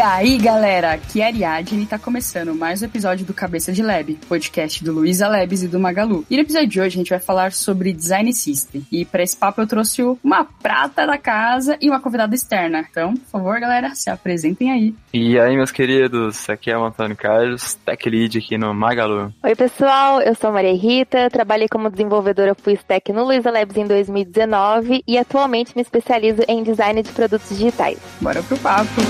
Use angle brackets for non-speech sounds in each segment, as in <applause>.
E aí, galera, aqui é a Ariadne e tá começando mais um episódio do Cabeça de Lab, podcast do Luiza Labs e do Magalu. E no episódio de hoje a gente vai falar sobre design system. E para esse papo eu trouxe uma prata da casa e uma convidada externa. Então, por favor, galera, se apresentem aí. E aí, meus queridos, aqui é o Antônio Carlos, Tech Lead aqui no Magalu. Oi, pessoal, eu sou a Maria Rita, trabalhei como desenvolvedora Full Stack no Luiza Labs em 2019 e atualmente me especializo em design de produtos digitais. Bora pro papo.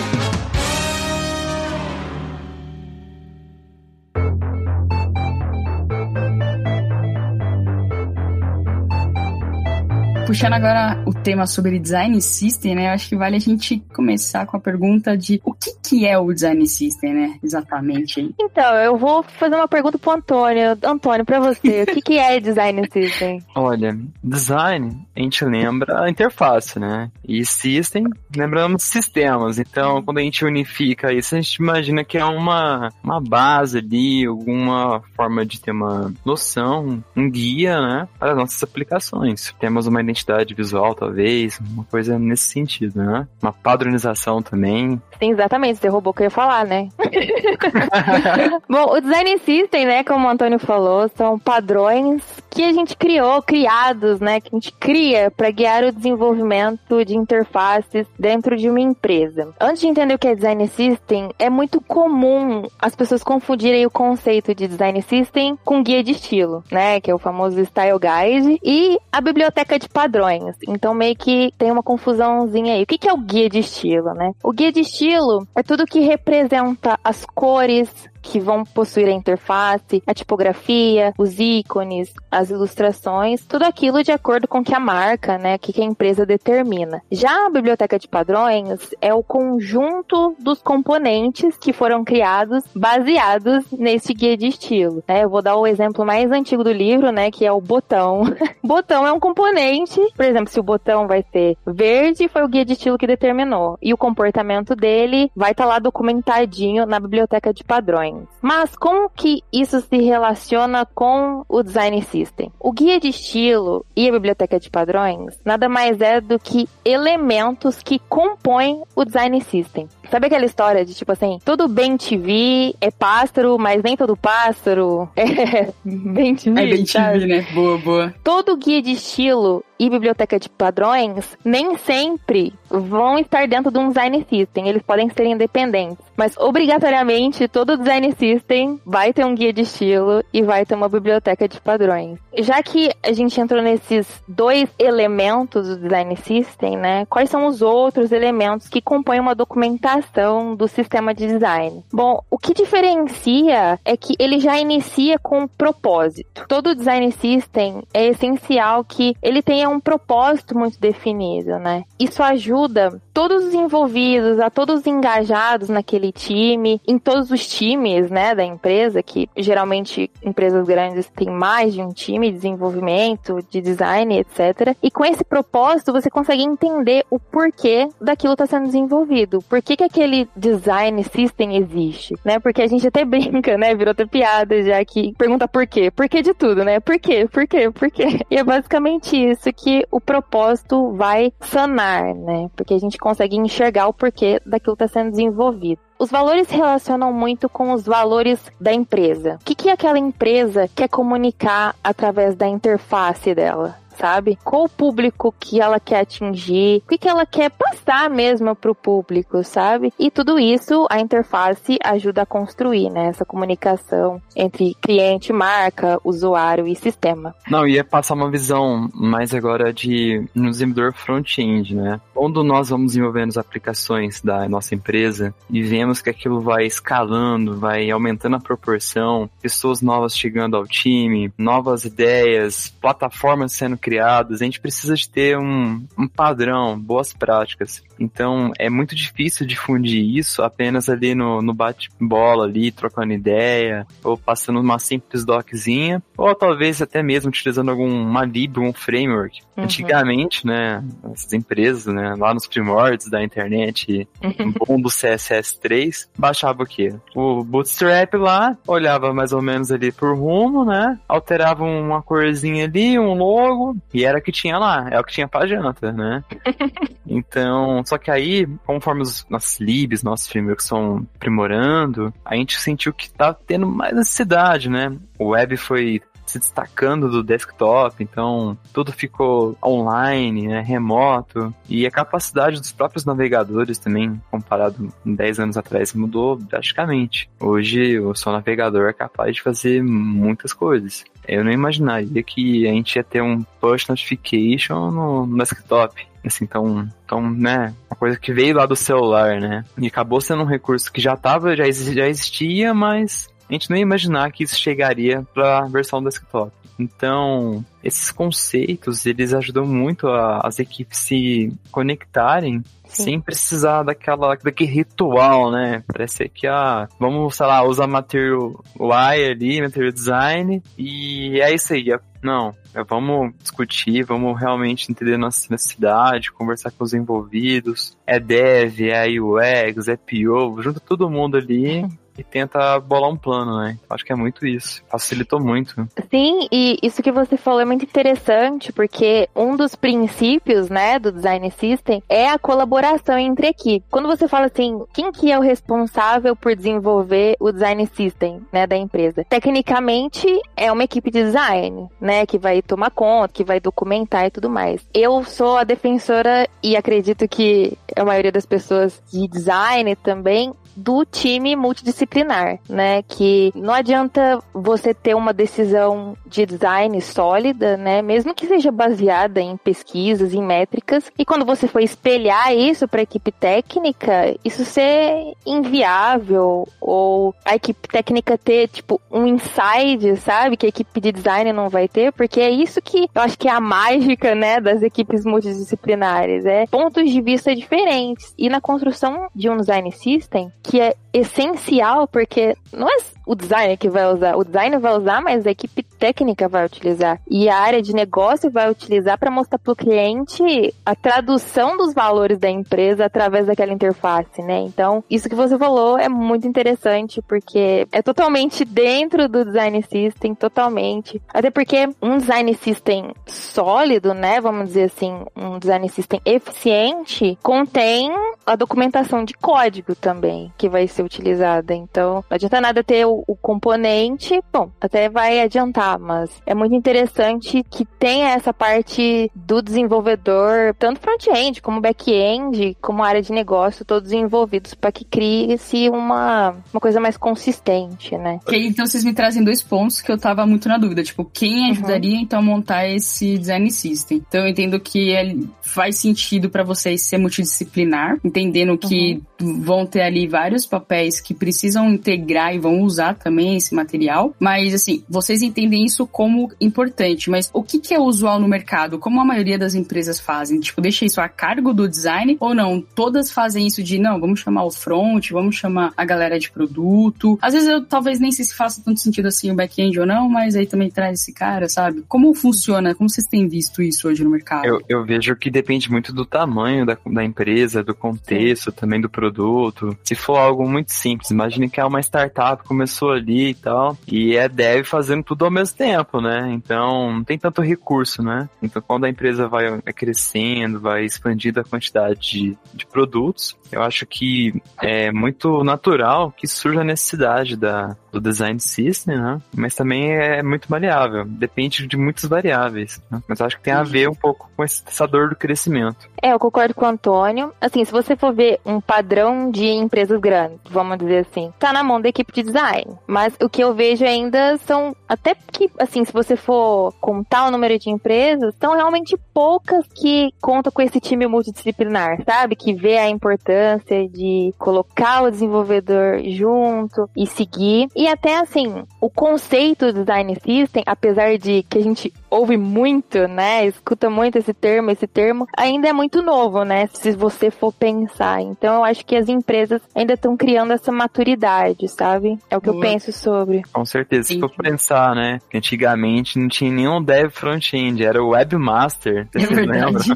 Puxando agora o tema sobre design system, né? Eu acho que vale a gente começar com a pergunta de o que, que é o design system, né? Exatamente. Então, eu vou fazer uma pergunta pro Antônio. Antônio, para você, o que, que é design system? <laughs> Olha, design, a gente lembra a interface, né? E system, lembramos sistemas. Então, quando a gente unifica isso, a gente imagina que é uma, uma base ali, alguma forma de ter uma noção, um guia, né? Para as nossas aplicações. Temos uma identidade identidade visual, talvez, uma coisa nesse sentido, né? Uma padronização também. Sim, exatamente, você roubou o que eu ia falar, né? <laughs> Bom, o Design System, né, como o Antônio falou, são padrões que a gente criou, criados, né, que a gente cria para guiar o desenvolvimento de interfaces dentro de uma empresa. Antes de entender o que é Design System, é muito comum as pessoas confundirem o conceito de Design System com guia de estilo, né, que é o famoso Style Guide, e a biblioteca de padrões padrões. Então meio que tem uma confusãozinha aí. O que, que é o guia de estilo, né? O guia de estilo é tudo que representa as cores, que vão possuir a interface, a tipografia, os ícones, as ilustrações, tudo aquilo de acordo com que a marca, né, que a empresa determina. Já a biblioteca de padrões é o conjunto dos componentes que foram criados baseados nesse guia de estilo. Né? Eu vou dar o exemplo mais antigo do livro, né, que é o botão. <laughs> botão é um componente, por exemplo, se o botão vai ser verde, foi o guia de estilo que determinou, e o comportamento dele vai estar tá lá documentadinho na biblioteca de padrões. Mas como que isso se relaciona com o design system? O guia de estilo e a biblioteca de padrões nada mais é do que elementos que compõem o design system. Sabe aquela história de tipo assim, todo bem TV é pássaro, mas nem todo pássaro <laughs> é bem TV. É bem TV, né? Boa, boa. Todo guia de estilo e biblioteca de padrões nem sempre vão estar dentro de um design system. Eles podem ser independentes. Mas obrigatoriamente todo design system vai ter um guia de estilo e vai ter uma biblioteca de padrões. Já que a gente entrou nesses dois elementos do design system, né? Quais são os outros elementos que compõem uma documentação do sistema de design? Bom, o que diferencia é que ele já inicia com um propósito. Todo design system é essencial que ele tenha um propósito muito definido, né? Isso ajuda todos os envolvidos, a todos os engajados naquele time, em todos os times, né, da empresa, que geralmente empresas grandes têm mais de um time de desenvolvimento, de design, etc. E com esse propósito você consegue entender o porquê daquilo está sendo desenvolvido. Por que, que aquele design system existe, né? Porque a gente até <laughs> brinca, né? Virou até piada já que pergunta por quê. Por que de tudo, né? Por quê? Por quê? Por quê? E é basicamente isso que o propósito vai sanar, né? Porque a gente consegue enxergar o porquê daquilo está sendo desenvolvido. Os valores relacionam muito com os valores da empresa. O que, que aquela empresa quer comunicar através da interface dela? Sabe? Qual o público que ela quer atingir, o que, que ela quer passar mesmo pro público, sabe? E tudo isso a interface ajuda a construir, né? Essa comunicação entre cliente, marca, usuário e sistema. Não, ia passar uma visão mais agora de um desenvolvedor front-end, né? Quando nós vamos desenvolvendo as aplicações da nossa empresa e vemos que aquilo vai escalando, vai aumentando a proporção, pessoas novas chegando ao time, novas ideias, plataformas sendo criadas criadas, a gente precisa de ter um, um padrão, boas práticas. Então é muito difícil difundir isso apenas ali no, no bate-bola ali, trocando ideia, ou passando uma simples doczinha, ou talvez até mesmo utilizando alguma lib, um framework. Uhum. Antigamente, né, as empresas, né, lá nos primórdios da internet, uhum. bom do CSS3, baixava o quê? O Bootstrap lá, olhava mais ou menos ali por rumo, né, alterava uma corzinha ali, um logo, e era o que tinha lá, é o que tinha pra janta, né? <laughs> então, só que aí, conforme os nossos libs, nossos frameworks estão aprimorando, a gente sentiu que tá tendo mais necessidade, né? O web foi se destacando do desktop, então tudo ficou online, né, remoto, e a capacidade dos próprios navegadores também, comparado com 10 anos atrás, mudou drasticamente. Hoje o seu navegador é capaz de fazer muitas coisas. Eu não imaginaria que a gente ia ter um push notification no, desktop. Assim, então, então, né, uma coisa que veio lá do celular, né? E acabou sendo um recurso que já tava, já, já existia, mas a gente não ia imaginar que isso chegaria para a versão desktop. Então, esses conceitos, eles ajudam muito a, as equipes se conectarem Sim. sem precisar daquela, daquele ritual, né? Parece que, ah, vamos, sei lá, usar material Y ali, material design, e é isso aí. Não, é, vamos discutir, vamos realmente entender nossa necessidade, conversar com os envolvidos. É dev, é UX, é PO, junta todo mundo ali <laughs> e tenta bolar um plano, né? Acho que é muito isso. Facilitou muito. Sim, e isso que você falou é muito interessante, porque um dos princípios, né, do design system é a colaboração entre equipes. Quando você fala assim, quem que é o responsável por desenvolver o design system, né, da empresa? Tecnicamente, é uma equipe de design, né, que vai tomar conta, que vai documentar e tudo mais. Eu sou a defensora e acredito que a maioria das pessoas de design também do time multidisciplinar, né? Que não adianta você ter uma decisão de design sólida, né? Mesmo que seja baseada em pesquisas, em métricas, e quando você for espelhar isso para a equipe técnica, isso ser inviável ou a equipe técnica ter tipo um inside, sabe? Que a equipe de design não vai ter, porque é isso que eu acho que é a mágica, né, das equipes multidisciplinares, é pontos de vista diferentes. E na construção de um design system, que é essencial, porque não é o designer que vai usar, o designer vai usar, mas a equipe técnica vai utilizar. E a área de negócio vai utilizar para mostrar para o cliente a tradução dos valores da empresa através daquela interface, né? Então, isso que você falou é muito interessante, porque é totalmente dentro do design system, totalmente. Até porque um design system sólido, né? Vamos dizer assim, um design system eficiente, contém a documentação de código também, que vai ser utilizada. Então, não adianta nada ter o, o componente, bom, até vai adiantar, mas é muito interessante que tenha essa parte do desenvolvedor, tanto front-end como back-end, como área de negócio, todos envolvidos para que crie-se uma, uma coisa mais consistente, né? Okay, então vocês me trazem dois pontos que eu tava muito na dúvida, tipo, quem uhum. ajudaria uhum. então a montar esse design system? Então eu entendo que é, faz sentido para vocês ser multidisciplinar, entendendo que uhum. vão ter ali vários papéis que precisam integrar e vão usar também esse material, mas assim, vocês entendem isso como importante, mas o que, que é usual no mercado? Como a maioria das empresas fazem? Tipo, deixa isso a cargo do design ou não? Todas fazem isso de, não, vamos chamar o front, vamos chamar a galera de produto. Às vezes eu talvez nem sei se faça tanto sentido assim o back-end ou não, mas aí também traz esse cara, sabe? Como funciona? Como vocês têm visto isso hoje no mercado? Eu, eu vejo que depende muito do tamanho da, da empresa, do contexto, também do produto. Se for algo muito simples, imagine que é uma startup, começou ali e tal, e é dev fazendo tudo ao mesmo tempo, né? Então, não tem tanto recurso, né? Então, quando a empresa vai crescendo, vai expandindo a quantidade de, de produtos, eu acho que é muito natural que surja a necessidade da, do design system, né? Mas também é muito variável, depende de muitas variáveis. Né? Mas acho que tem a ver um pouco com essa dor do crescimento. É, eu concordo com o Antônio. Assim, se você for ver um padrão de empresas grandes, vamos dizer assim, tá na mão da equipe de design. Mas o que eu vejo ainda são, até que, assim, se você for contar o número de empresas, são realmente poucas que contam com esse time multidisciplinar, sabe? Que vê a importância de colocar o desenvolvedor junto e seguir. E até assim, o conceito do design system, apesar de que a gente ouve muito, né? Escuta muito esse termo, esse termo, ainda é muito novo, né? Se você for pensar. Então eu acho que as empresas ainda estão criando essa maturidade, sabe? É o que eu penso sobre. Com certeza. Sim. Se for pensar, né? Que antigamente não tinha nenhum dev front-end, era o webmaster. <laughs> É verdade.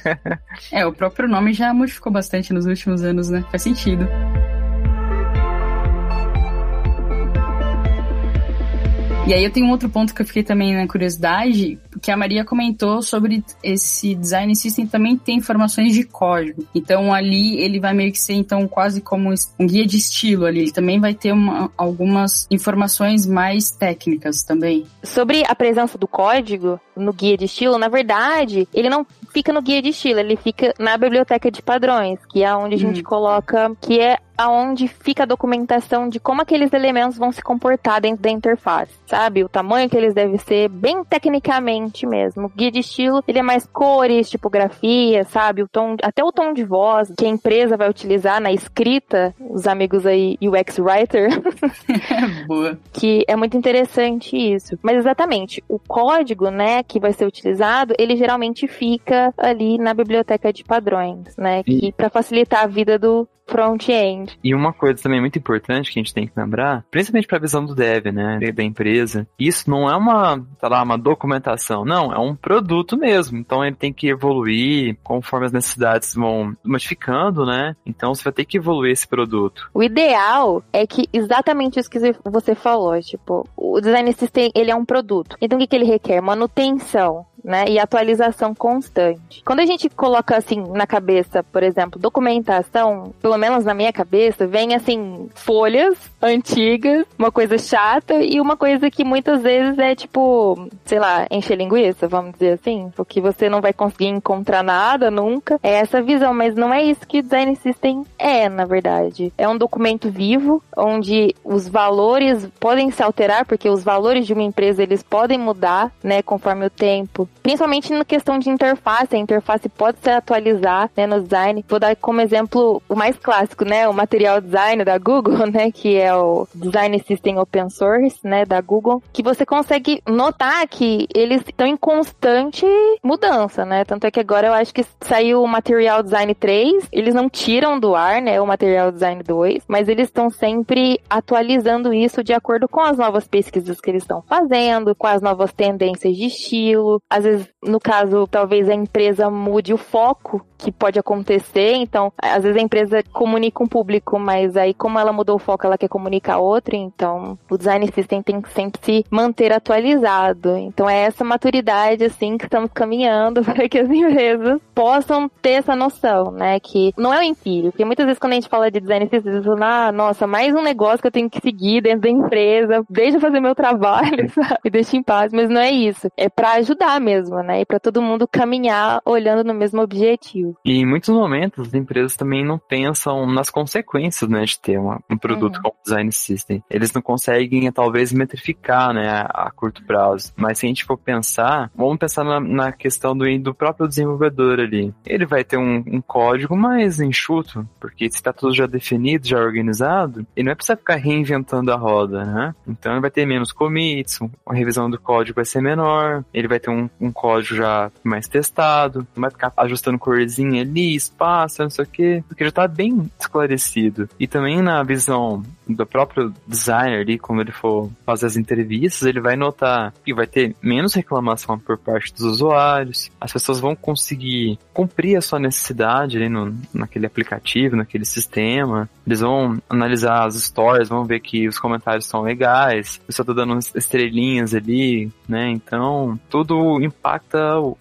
<laughs> é, o próprio nome já modificou bastante nos últimos anos, né? Faz sentido. E aí eu tenho um outro ponto que eu fiquei também na curiosidade, que a Maria comentou sobre esse design system também tem informações de código. Então ali ele vai meio que ser então quase como um guia de estilo ali. Ele também vai ter uma, algumas informações mais técnicas também. Sobre a presença do código no guia de estilo, na verdade, ele não fica no guia de estilo, ele fica na biblioteca de padrões, que é onde a gente hum. coloca, que é aonde fica a documentação de como aqueles elementos vão se comportar dentro da interface, sabe? O tamanho que eles devem ser, bem tecnicamente mesmo. O guia de estilo, ele é mais cores, tipografia, sabe? O tom, até o tom de voz que a empresa vai utilizar na escrita, os amigos aí UX Writer. <laughs> <laughs> Boa. Que é muito interessante isso. Mas exatamente, o código, né, que vai ser utilizado, ele geralmente fica ali na biblioteca de padrões, né? Que para facilitar a vida do front-end. E uma coisa também muito importante que a gente tem que lembrar, principalmente para a visão do dev, né, da empresa, isso não é uma, sei lá, uma documentação, não, é um produto mesmo. Então ele tem que evoluir conforme as necessidades vão modificando, né? Então você vai ter que evoluir esse produto. O ideal é que exatamente isso que você falou, tipo, o design system, ele é um produto. Então o que, que ele requer? Manutenção né? E atualização constante. Quando a gente coloca assim na cabeça, por exemplo, documentação, pelo menos na minha cabeça, vem assim, folhas antigas, uma coisa chata e uma coisa que muitas vezes é tipo, sei lá, encher linguiça, vamos dizer assim, porque você não vai conseguir encontrar nada nunca. É essa visão, mas não é isso que o design system é, na verdade. É um documento vivo onde os valores podem se alterar, porque os valores de uma empresa eles podem mudar, né, conforme o tempo principalmente na questão de interface. A interface pode se atualizar né, no design. Vou dar como exemplo o mais clássico, né? O material design da Google, <laughs> né? Que é o Design System Open Source, né? Da Google. Que você consegue notar que eles estão em constante mudança, né? Tanto é que agora eu acho que saiu o Material Design 3. Eles não tiram do ar, né? O Material Design 2. Mas eles estão sempre atualizando isso de acordo com as novas pesquisas que eles estão fazendo, com as novas tendências de estilo. Às vezes, no caso, talvez a empresa mude o foco que pode acontecer. Então, às vezes a empresa comunica um público, mas aí, como ela mudou o foco, ela quer comunicar outro. Então, o design system tem que sempre se manter atualizado. Então, é essa maturidade, assim, que estamos caminhando <laughs> para que as empresas possam ter essa noção, né? Que não é o empírico. Porque muitas vezes, quando a gente fala de design system, eles falam, ah, nossa, mais um negócio que eu tenho que seguir dentro da empresa, deixa eu fazer meu trabalho, <laughs> sabe? Deixa em paz. Mas não é isso. É para ajudar mesmo, né? E para todo mundo caminhar olhando no mesmo objetivo. E em muitos momentos as empresas também não pensam nas consequências, né, de ter uma, um produto uhum. como design system. Eles não conseguem talvez metrificar, né, a, a, curto prazo. Mas se a gente for pensar, vamos pensar na, na questão do, do próprio desenvolvedor ali. Ele vai ter um, um código mais enxuto, porque se está tudo já definido, já organizado, ele não é precisar ficar reinventando a roda, né? Então ele vai ter menos commits, a revisão do código vai ser menor, ele vai ter um, um código já mais testado, não vai ficar ajustando corzinha ali, espaço, não sei o que, porque já tá bem esclarecido. E também na visão do próprio designer ali, quando ele for fazer as entrevistas, ele vai notar que vai ter menos reclamação por parte dos usuários, as pessoas vão conseguir cumprir a sua necessidade ali no, naquele aplicativo, naquele sistema, eles vão analisar as stories, vão ver que os comentários estão legais, a pessoa tá dando estrelinhas ali, né, então tudo impacta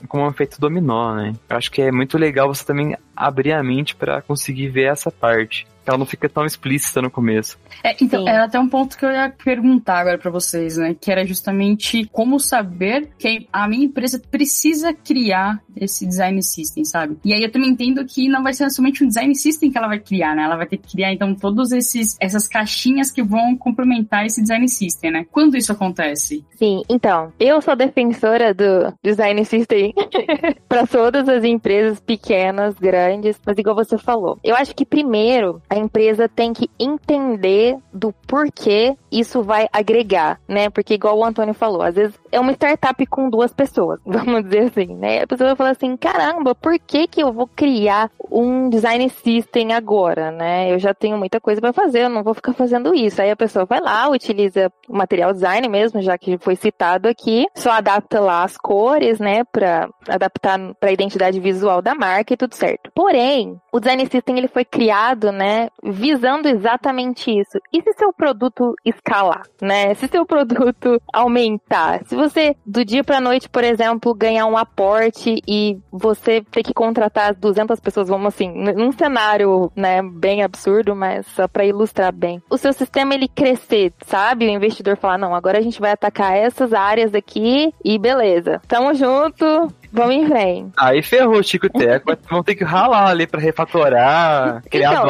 como um efeito dominó, né. Eu acho que é muito legal você também abrir a mente para conseguir ver essa parte ela não fica tão explícita no começo. É, então, Sim. era até um ponto que eu ia perguntar agora para vocês, né? Que era justamente como saber que a minha empresa precisa criar esse design system, sabe? E aí eu também entendo que não vai ser somente um design system que ela vai criar, né? Ela vai ter que criar, então, todos esses essas caixinhas que vão complementar esse design system, né? Quando isso acontece? Sim, então, eu sou defensora do design system <laughs> para todas as empresas pequenas, grandes, mas igual você falou. Eu acho que primeiro a empresa tem que entender do porquê isso vai agregar, né? Porque igual o Antônio falou, às vezes é uma startup com duas pessoas, <laughs> vamos dizer assim, né? A pessoa vai falar assim, caramba, por que que eu vou criar um design system agora, né? Eu já tenho muita coisa para fazer, eu não vou ficar fazendo isso. Aí a pessoa vai lá, utiliza o material design mesmo, já que foi citado aqui, só adapta lá as cores, né, para adaptar para a identidade visual da marca e tudo certo. Porém, o Design System ele foi criado, né, visando exatamente isso. E se seu produto escalar, né? Se seu produto <laughs> aumentar, se você do dia para noite, por exemplo, ganhar um aporte e você ter que contratar 200 pessoas, vamos assim, num cenário, né, bem absurdo, mas só para ilustrar bem. O seu sistema ele crescer, sabe? O investidor falar, não, agora a gente vai atacar essas áreas aqui e beleza. Tamo junto, Vamos em frente. Aí ferrou, Chico e <laughs> Teco. vão ter que ralar ali pra refatorar, criar então.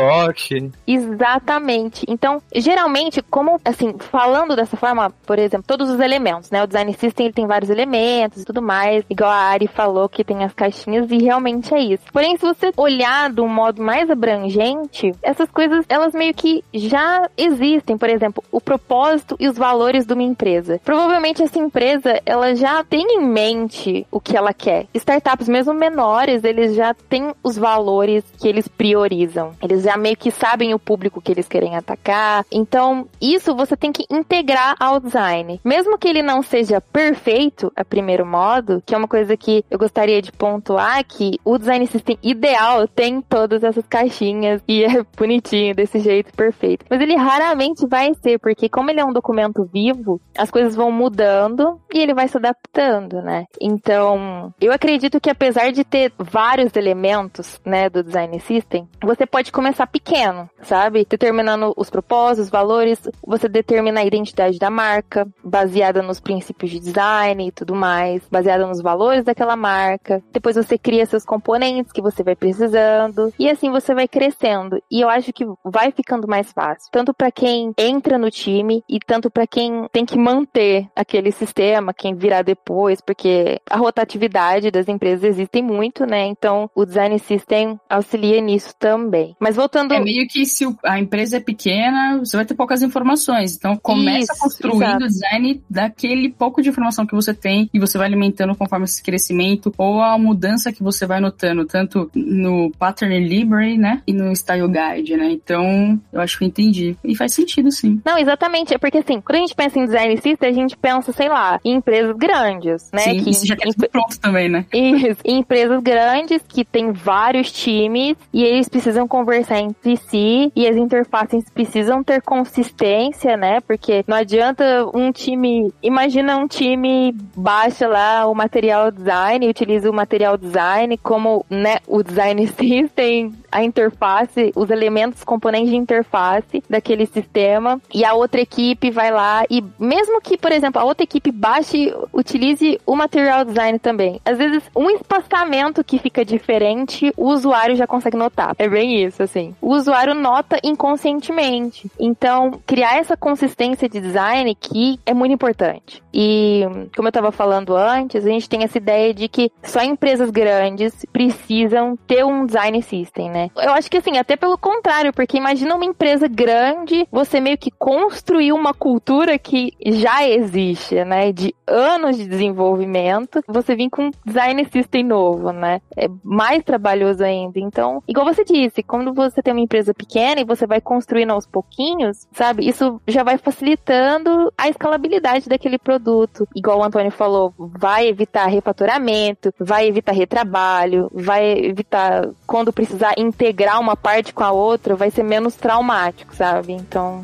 Exatamente. Então, geralmente, como, assim, falando dessa forma, por exemplo, todos os elementos, né? O Design System ele tem vários elementos e tudo mais, igual a Ari falou que tem as caixinhas e realmente é isso. Porém, se você olhar de um modo mais abrangente, essas coisas, elas meio que já existem. Por exemplo, o propósito e os valores de uma empresa. Provavelmente essa empresa, ela já tem em mente o que ela quer quer. Startups, mesmo menores, eles já têm os valores que eles priorizam. Eles já meio que sabem o público que eles querem atacar. Então, isso você tem que integrar ao design. Mesmo que ele não seja perfeito a primeiro modo, que é uma coisa que eu gostaria de pontuar que o design system ideal tem todas essas caixinhas e é <laughs> bonitinho desse jeito perfeito. Mas ele raramente vai ser, porque como ele é um documento vivo, as coisas vão mudando e ele vai se adaptando, né? Então, eu acredito que apesar de ter vários elementos, né, do design system, você pode começar pequeno, sabe? Determinando os propósitos, os valores, você determina a identidade da marca, baseada nos princípios de design e tudo mais, baseada nos valores daquela marca. Depois você cria seus componentes que você vai precisando e assim você vai crescendo. E eu acho que vai ficando mais fácil, tanto para quem entra no time e tanto para quem tem que manter aquele sistema, quem virar depois, porque a rotatividade das empresas existem muito, né? Então o design system auxilia nisso também. Mas voltando. É meio que se a empresa é pequena, você vai ter poucas informações. Então começa Isso, construindo o design daquele pouco de informação que você tem e você vai alimentando conforme esse crescimento ou a mudança que você vai notando, tanto no Pattern Library, né? E no Style Guide, né? Então eu acho que eu entendi. E faz sentido, sim. Não, exatamente. É porque assim, quando a gente pensa em design system, a gente pensa, sei lá, em empresas grandes, né? Sim, que já tá tudo pronto também também, né? Isso. <laughs> empresas grandes que têm vários times e eles precisam conversar entre si e as interfaces precisam ter consistência, né? Porque não adianta um time. Imagina um time baixa lá o material design, utiliza o material design como né, o design <laughs> system, a interface, os elementos, componentes de interface daquele sistema e a outra equipe vai lá e mesmo que, por exemplo, a outra equipe baixe, utilize o material design também às vezes, um espaçamento que fica diferente, o usuário já consegue notar. É bem isso, assim. O usuário nota inconscientemente. Então, criar essa consistência de design que é muito importante. E, como eu estava falando antes, a gente tem essa ideia de que só empresas grandes precisam ter um design system, né? Eu acho que, assim, até pelo contrário, porque imagina uma empresa grande, você meio que construir uma cultura que já existe, né? De anos de desenvolvimento, você vir com design system novo, né? É mais trabalhoso ainda. Então, igual você disse, quando você tem uma empresa pequena e você vai construindo aos pouquinhos, sabe? Isso já vai facilitando a escalabilidade daquele produto. Igual o Antônio falou, vai evitar refaturamento, vai evitar retrabalho, vai evitar quando precisar integrar uma parte com a outra, vai ser menos traumático, sabe? Então,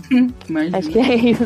acho que é isso.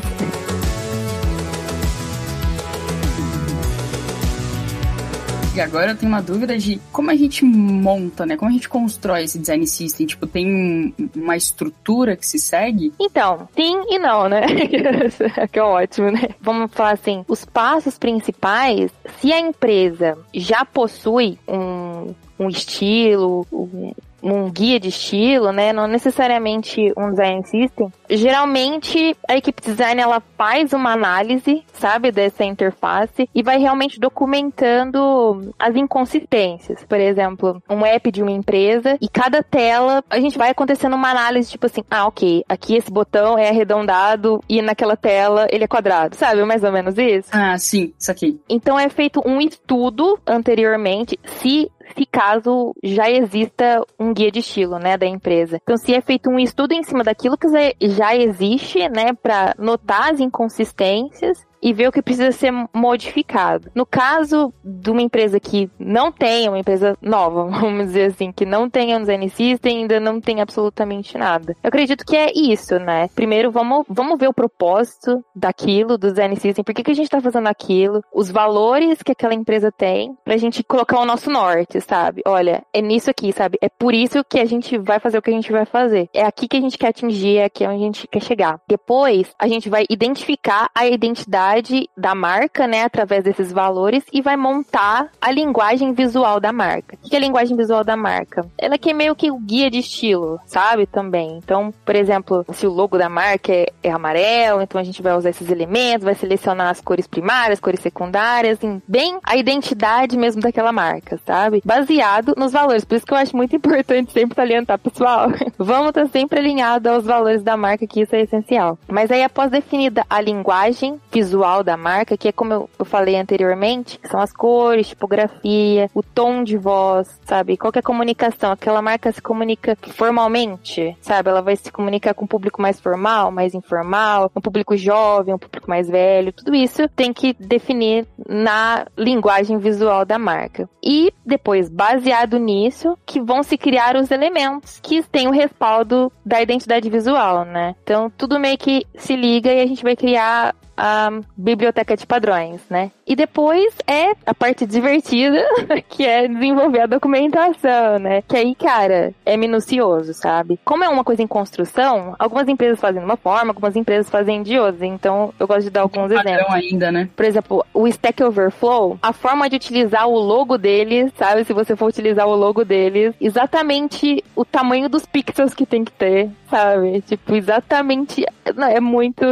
E agora eu tenho uma dúvida de como a gente monta, né? Como a gente constrói esse design system? Tipo, tem uma estrutura que se segue? Então, sim e não, né? <laughs> que é ótimo, né? Vamos falar assim, os passos principais, se a empresa já possui um um estilo, um, um guia de estilo, né? Não necessariamente um design system. Geralmente a equipe de design ela faz uma análise, sabe, dessa interface e vai realmente documentando as inconsistências. Por exemplo, um app de uma empresa e cada tela a gente vai acontecendo uma análise tipo assim, ah, ok, aqui esse botão é arredondado e naquela tela ele é quadrado, sabe? Mais ou menos isso. Ah, sim, isso aqui. Então é feito um estudo anteriormente se se caso já exista um guia de estilo, né, da empresa. Então, se é feito um estudo em cima daquilo que já existe, né, para notar as inconsistências e ver o que precisa ser modificado. No caso de uma empresa que não tem, uma empresa nova, <laughs> vamos dizer assim, que não tem um design system, ainda não tem absolutamente nada. Eu acredito que é isso, né? Primeiro, vamos, vamos ver o propósito daquilo, do design system, por que, que a gente tá fazendo aquilo, os valores que aquela empresa tem, pra gente colocar o nosso norte, sabe? Olha, é nisso aqui, sabe? É por isso que a gente vai fazer o que a gente vai fazer. É aqui que a gente quer atingir, é aqui onde a gente quer chegar. Depois, a gente vai identificar a identidade da marca, né, através desses valores e vai montar a linguagem visual da marca. O que é a linguagem visual da marca? Ela que é meio que o guia de estilo, sabe? Também. Então, por exemplo, se o logo da marca é, é amarelo, então a gente vai usar esses elementos, vai selecionar as cores primárias, cores secundárias, em bem a identidade mesmo daquela marca, sabe? Baseado nos valores. Por isso que eu acho muito <laughs> importante sempre salientar, pessoal. <laughs> Vamos estar sempre alinhado aos valores da marca, que isso é essencial. Mas aí, após definida a linguagem visual da marca, que é como eu, falei anteriormente, são as cores, tipografia, o tom de voz, sabe? Qualquer comunicação, aquela marca se comunica formalmente, sabe? Ela vai se comunicar com um público mais formal, mais informal, um público jovem, um público mais velho, tudo isso tem que definir na linguagem visual da marca. E depois, baseado nisso, que vão se criar os elementos que têm o respaldo da identidade visual, né? Então, tudo meio que se liga e a gente vai criar a biblioteca de padrões, né? E depois é a parte divertida, <laughs> que é desenvolver a documentação, né? Que aí, cara, é minucioso, sabe? Como é uma coisa em construção, algumas empresas fazem de uma forma, algumas empresas fazem de outra. Então, eu gosto de dar alguns exemplos. ainda, né? Por exemplo, o Stack Overflow, a forma de utilizar o logo deles, sabe? Se você for utilizar o logo deles, exatamente o tamanho dos pixels que tem que ter, sabe? Tipo, exatamente. É muito.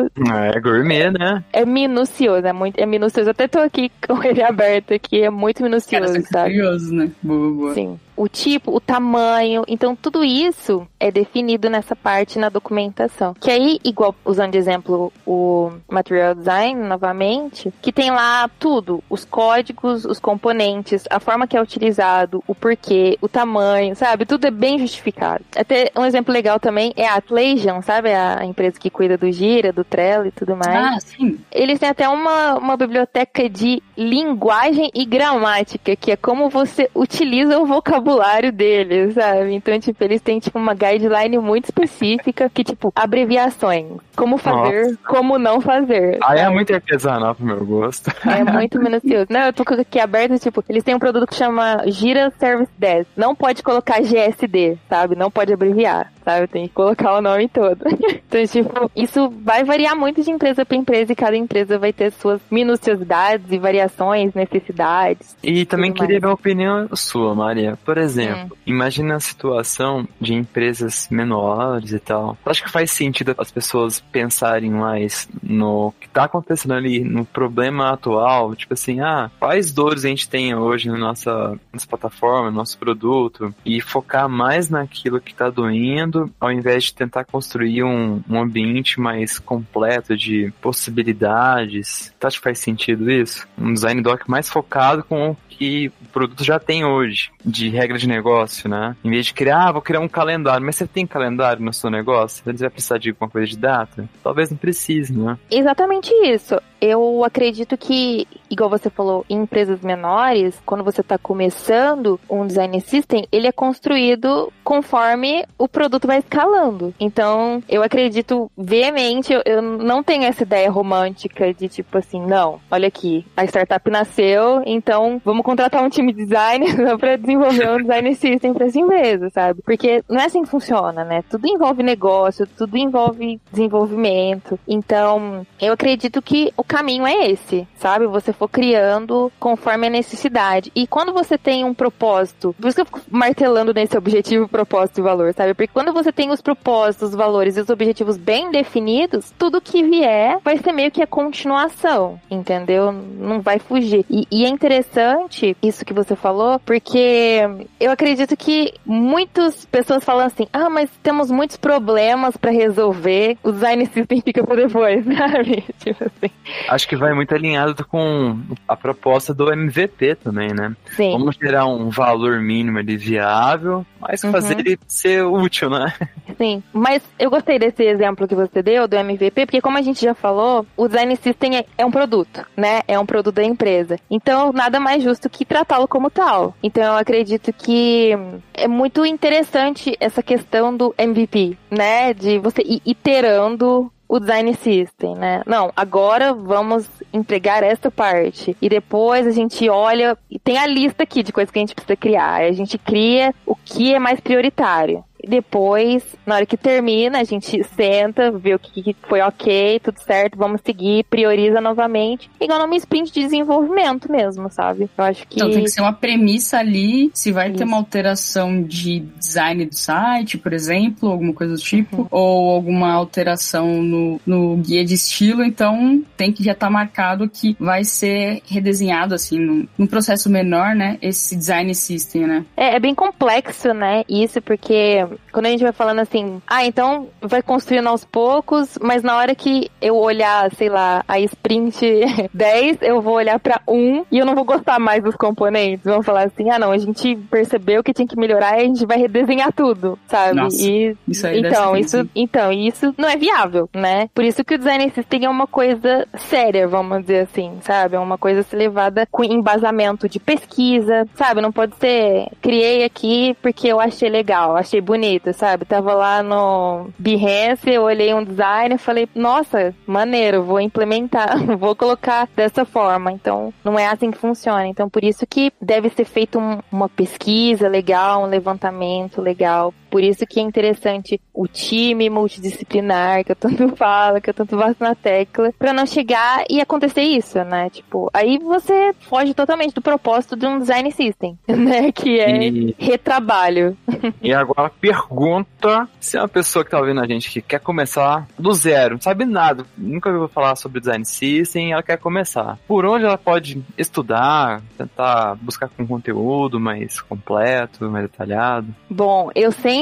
É gourmet, né? É minucioso, é muito, é minucioso. Até tô aqui com <laughs> ele aberto aqui, é muito minucioso, Cara, sabe? Curioso, né? Boa, boa. Sim o tipo, o tamanho. Então, tudo isso é definido nessa parte na documentação. Que aí, igual, usando de exemplo o Material Design, novamente, que tem lá tudo: os códigos, os componentes, a forma que é utilizado, o porquê, o tamanho, sabe? Tudo é bem justificado. Até um exemplo legal também é a Atlassian, sabe? A empresa que cuida do Gira, do Trello e tudo mais. Ah, sim. Eles têm até uma, uma biblioteca de linguagem e gramática, que é como você utiliza o vocabulário vocabulário deles, sabe? Então, tipo, eles têm, tipo, uma guideline muito específica que, tipo, abreviações. Como fazer, Nossa. como não fazer. Aí é muito artesanal pro meu gosto. É <laughs> muito minucioso. Não, eu tô aqui aberto, tipo, eles têm um produto que chama Gira Service Desk. Não pode colocar GSD, sabe? Não pode abreviar sabe? Tem que colocar o nome todo. <laughs> então, tipo, isso vai variar muito de empresa para empresa e cada empresa vai ter suas minuciosidades e variações, necessidades. E também queria mais. ver a opinião sua, Maria. Por exemplo, hum. imagina a situação de empresas menores e tal. Acho que faz sentido as pessoas pensarem mais no que tá acontecendo ali, no problema atual, tipo assim, ah, quais dores a gente tem hoje na nossa, nossa plataforma, no nosso produto, e focar mais naquilo que tá doendo ao invés de tentar construir um, um ambiente mais completo de possibilidades. Você acha que faz sentido isso? Um design doc mais focado com o que o produto já tem hoje, de regra de negócio, né? Em vez de criar, ah, vou criar um calendário, mas você tem calendário no seu negócio? Você vai precisar de alguma coisa de data? Talvez não precise, né? Exatamente isso. Eu acredito que, igual você falou, em empresas menores, quando você está começando um design system, ele é construído conforme o produto vai escalando. Então, eu acredito veemente, eu, eu não tenho essa ideia romântica de tipo assim, não, olha aqui, a startup nasceu, então vamos contratar um time de design <laughs> para desenvolver um design system para essa empresa, sabe? Porque não é assim que funciona, né? Tudo envolve negócio, tudo envolve desenvolvimento. Então, eu acredito que o caminho é esse, sabe? Você for criando conforme a necessidade. E quando você tem um propósito, por isso que eu fico martelando nesse objetivo, propósito e valor, sabe? Porque quando você tem os propósitos, os valores e os objetivos bem definidos, tudo que vier vai ser meio que a continuação, entendeu? Não vai fugir. E, e é interessante isso que você falou, porque eu acredito que muitas pessoas falam assim: ah, mas temos muitos problemas para resolver, o design system fica por depois, <laughs> sabe? Tipo assim. Acho que vai muito alinhado com a proposta do MVP também, né? Sim. Vamos gerar um valor mínimo ali viável, mas Uhum. fazer ele ser útil, né? Sim, mas eu gostei desse exemplo que você deu do MVP, porque como a gente já falou, o design system é, é um produto, né? É um produto da empresa. Então, nada mais justo que tratá-lo como tal. Então, eu acredito que é muito interessante essa questão do MVP, né? De você ir iterando o design system, né? Não, agora vamos entregar essa parte. E depois a gente olha e tem a lista aqui de coisas que a gente precisa criar. A gente cria o que é mais prioritário. Depois, na hora que termina, a gente senta, vê o que que foi ok, tudo certo, vamos seguir, prioriza novamente. Igual numa sprint de desenvolvimento mesmo, sabe? Eu acho que. Então tem que ser uma premissa ali, se vai ter Isso. uma alteração de design do site, por exemplo, alguma coisa do tipo, Uhum. ou alguma alteração no, no guia de estilo, então tem que já estar marcado que vai ser redesenhado assim, num, num processo menor, né, esse design system, né? É, é bem complexo, né? Isso, porque quando a gente vai falando assim, ah, então vai construindo aos poucos, mas na hora que eu olhar, sei lá, a sprint <laughs> 10, eu vou olhar pra 1 e eu não vou gostar mais dos componentes. Vamos falar assim, ah, não, a gente percebeu que tinha que melhorar e a gente vai redesenhar tudo, sabe? Nossa, e Isso aí então, isso, então, isso não é viável, né? Por isso que o design system é uma coisa séria, vamos dizer assim, sabe? É uma coisa levada com embasamento de pesquisa, sabe? Não pode ser criei aqui porque eu achei legal, achei bonito, sabe? Tava lá no Behance, eu olhei um design e falei, nossa, maneiro, vou implementar, <laughs> vou colocar dessa forma. Então, não é assim que funciona. Então, por isso que deve ser feita um- uma pesquisa legal, um levantamento legal. Por isso que é interessante o time multidisciplinar, que eu tanto <laughs> falo, que eu tanto bato na tecla, pra não chegar e acontecer isso, né? Tipo, aí você foge totalmente do propósito de um design system, <laughs> né? Que é E, retrabalho. e agora pergunta se é uma pessoa que tá ouvindo a gente que quer começar do zero, não sabe nada, nunca ouviu falar sobre design system, ela quer começar. Por onde ela pode estudar, tentar buscar com conteúdo mais completo, mais detalhado? Bom, eu sempre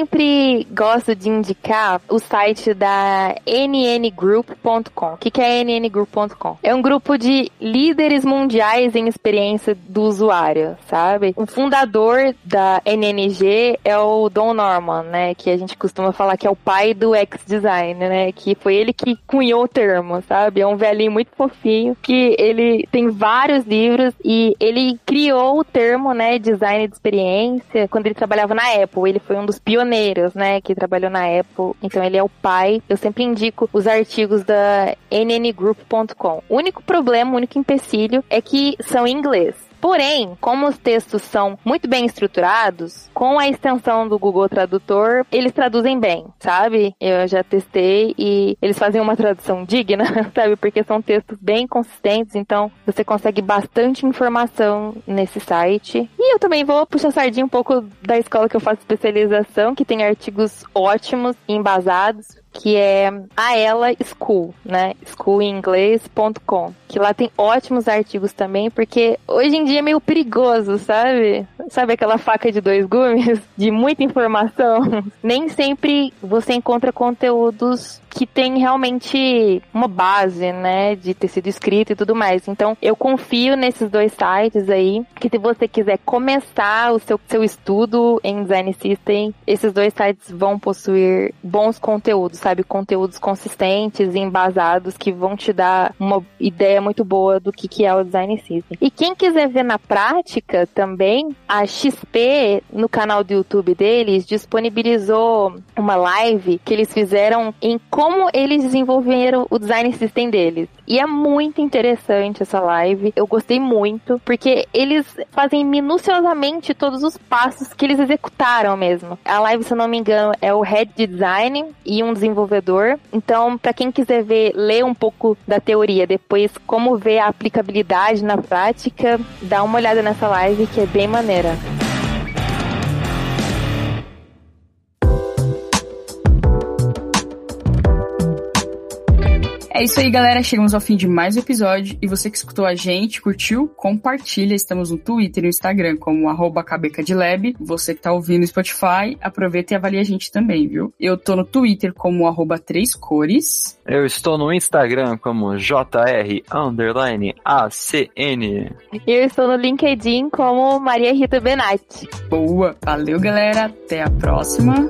gosto de indicar o site da nngroup.com. O que, que é nngroup.com? É um grupo de líderes mundiais em experiência do usuário, sabe? O fundador da NNG é o Don Norman, né? Que a gente costuma falar que é o pai do X-Design, né? Que foi ele que cunhou o termo, sabe? É um velhinho muito fofinho que ele tem vários livros e ele criou o termo, né? Design de experiência quando ele trabalhava na Apple. Ele foi um dos pioneiros, né? Que trabalhou na Apple. Então ele é o pai. Eu sempre indico os artigos da nngroup.com. O único problema, o único empecilho é que são em inglês. Porém, como os textos são muito bem estruturados, com a extensão do Google Tradutor, eles traduzem bem, sabe? Eu já testei e eles fazem uma tradução digna, <laughs> sabe? Porque são textos bem consistentes, então você consegue bastante informação nesse site. E eu também vou puxar sardinha um pouco da escola que eu faço especialização, que tem artigos ótimos e embasados, que é a ela School, né? schoolinglês.com, que lá tem ótimos artigos também, porque hoje em dia é meio perigoso, sabe? Sabe aquela faca de dois gumes <laughs> de muita informação? Nem sempre você encontra conteúdos que tem realmente uma base, né, de ter sido escrito e tudo mais. Então, eu confio nesses dois sites aí, que se você quiser começar o seu, seu estudo em Design System, esses dois sites vão possuir bons conteúdos, sabe? Conteúdos consistentes e embasados que vão te dar uma ideia muito boa do que, que é o Design System. E quem quiser ver na prática também, a XP, no canal do YouTube deles, disponibilizou uma live que eles fizeram em como eles desenvolveram o design system deles. E é muito interessante essa live. Eu gostei muito, porque eles fazem minuciosamente todos os passos que eles executaram mesmo. A live, se eu não me engano, é o head de design e um desenvolvedor. Então, para quem quiser ver, ler um pouco da teoria, depois como ver a aplicabilidade na prática, dá uma olhada nessa live que é bem maneira. É isso aí, galera. Chegamos ao fim de mais um episódio. E você que escutou a gente, curtiu, compartilha. Estamos no Twitter e no Instagram como arroba cabecadilab. Você que tá ouvindo no Spotify, aproveita e avalie a gente também, viu? Eu tô no Twitter como arroba três cores. Eu estou no Instagram como JR underline ACN. E eu estou no LinkedIn como Maria Rita Benatti. Boa! Valeu, galera. Até a próxima.